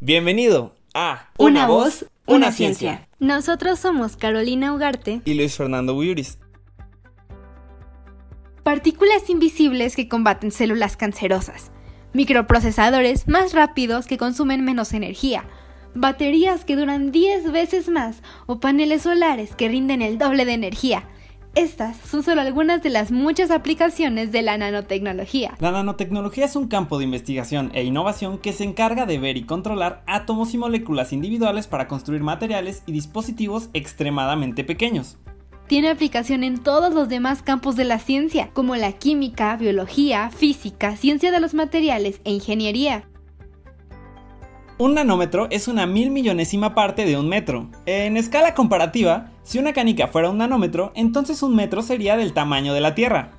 Bienvenido a Una, voz, una, ciencia. Nosotros somos Carolina Ugarte y Luis Fernando Buyuris. Partículas invisibles que combaten células cancerosas. Microprocesadores más rápidos que consumen menos energía. Baterías que duran 10 veces más o paneles solares que rinden el doble de energía. Estas son solo algunas de las muchas aplicaciones de la nanotecnología. La nanotecnología es un campo de investigación e innovación que se encarga de ver y controlar átomos y moléculas individuales para construir materiales y dispositivos extremadamente pequeños. Tiene aplicación en todos los demás campos de la ciencia, como la química, biología, física, ciencia de los materiales e ingeniería. Un nanómetro es una mil millonésima parte de un metro. En escala comparativa, si una canica fuera un nanómetro, entonces un metro sería del tamaño de la Tierra.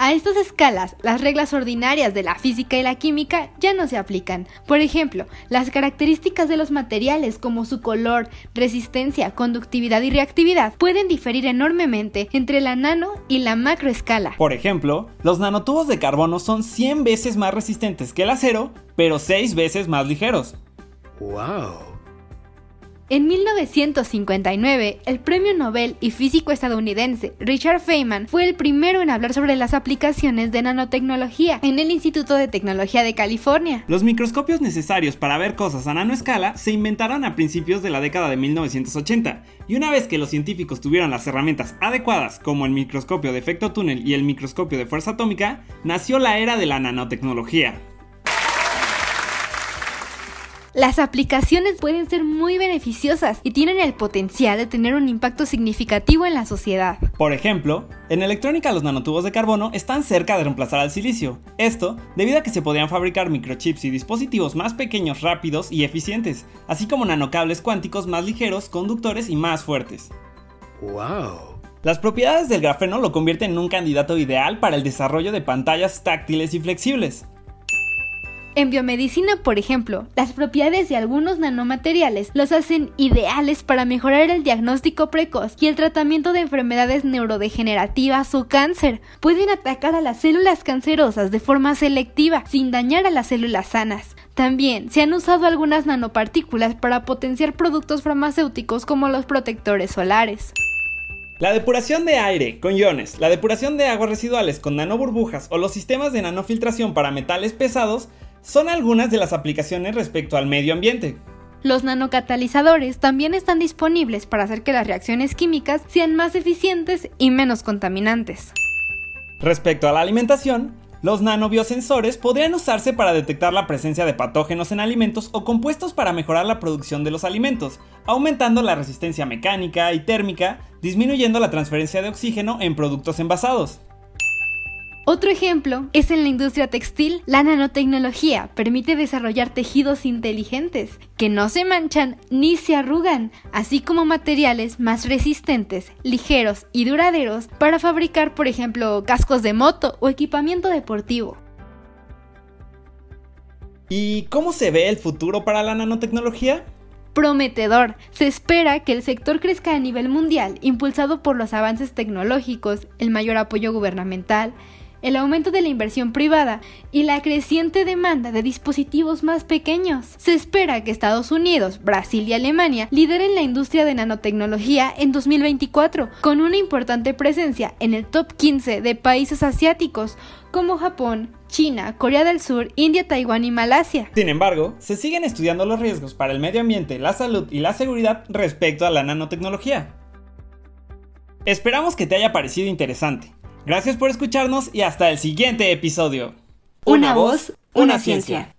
A estas escalas, las reglas ordinarias de la física y la química ya no se aplican. Por ejemplo, las características de los materiales como su color, resistencia, conductividad y reactividad pueden diferir enormemente entre la nano y la macroescala. Por ejemplo, los nanotubos de carbono son 100 veces más resistentes que el acero, pero 6 veces más ligeros. ¡Wow! En 1959, el premio Nobel y físico estadounidense Richard Feynman fue el primero en hablar sobre las aplicaciones de nanotecnología en el Instituto de Tecnología de California. Los microscopios necesarios para ver cosas a nanoescala se inventaron a principios de la década de 1980, y una vez que los científicos tuvieron las herramientas adecuadas, como el microscopio de efecto túnel y el microscopio de fuerza atómica, nació la era de la nanotecnología. Las aplicaciones pueden ser muy beneficiosas y tienen el potencial de tener un impacto significativo en la sociedad. Por ejemplo, en electrónica los nanotubos de carbono están cerca de reemplazar al silicio. Esto debido a que se podrían fabricar microchips y dispositivos más pequeños, rápidos y eficientes, así como nanocables cuánticos más ligeros, conductores y más fuertes. ¡Wow! Las propiedades del grafeno lo convierten en un candidato ideal para el desarrollo de pantallas táctiles y flexibles. En biomedicina, por ejemplo, las propiedades de algunos nanomateriales los hacen ideales para mejorar el diagnóstico precoz y el tratamiento de enfermedades neurodegenerativas o cáncer. Pueden atacar a las células cancerosas de forma selectiva, sin dañar a las células sanas. También se han usado algunas nanopartículas para potenciar productos farmacéuticos como los protectores solares. La depuración de aire con iones, la depuración de aguas residuales con nanoburbujas o los sistemas de nanofiltración para metales pesados son algunas de las aplicaciones respecto al medio ambiente. Los nanocatalizadores también están disponibles para hacer que las reacciones químicas sean más eficientes y menos contaminantes. Respecto a la alimentación, los nanobiosensores podrían usarse para detectar la presencia de patógenos en alimentos o compuestos para mejorar la producción de los alimentos, aumentando la resistencia mecánica y térmica, disminuyendo la transferencia de oxígeno en productos envasados. Otro ejemplo es en la industria textil. La nanotecnología permite desarrollar tejidos inteligentes que no se manchan ni se arrugan, así como materiales más resistentes, ligeros y duraderos para fabricar, por ejemplo, cascos de moto o equipamiento deportivo. ¿Y cómo se ve el futuro para la nanotecnología? prometedor. Se espera que el sector crezca a nivel mundial, impulsado por los avances tecnológicos, el mayor apoyo gubernamental, el aumento de la inversión privada y la creciente demanda de dispositivos más pequeños. Se espera que Estados Unidos, Brasil y Alemania lideren la industria de nanotecnología en 2024, con una importante presencia en el top 15 de países asiáticos como Japón, China, Corea del Sur, India, Taiwán y Malasia. Sin embargo, se siguen estudiando los riesgos para el medio ambiente, la salud y la seguridad respecto a la nanotecnología. Esperamos que te haya parecido interesante. Gracias por escucharnos y hasta el siguiente episodio. Una voz, una ciencia.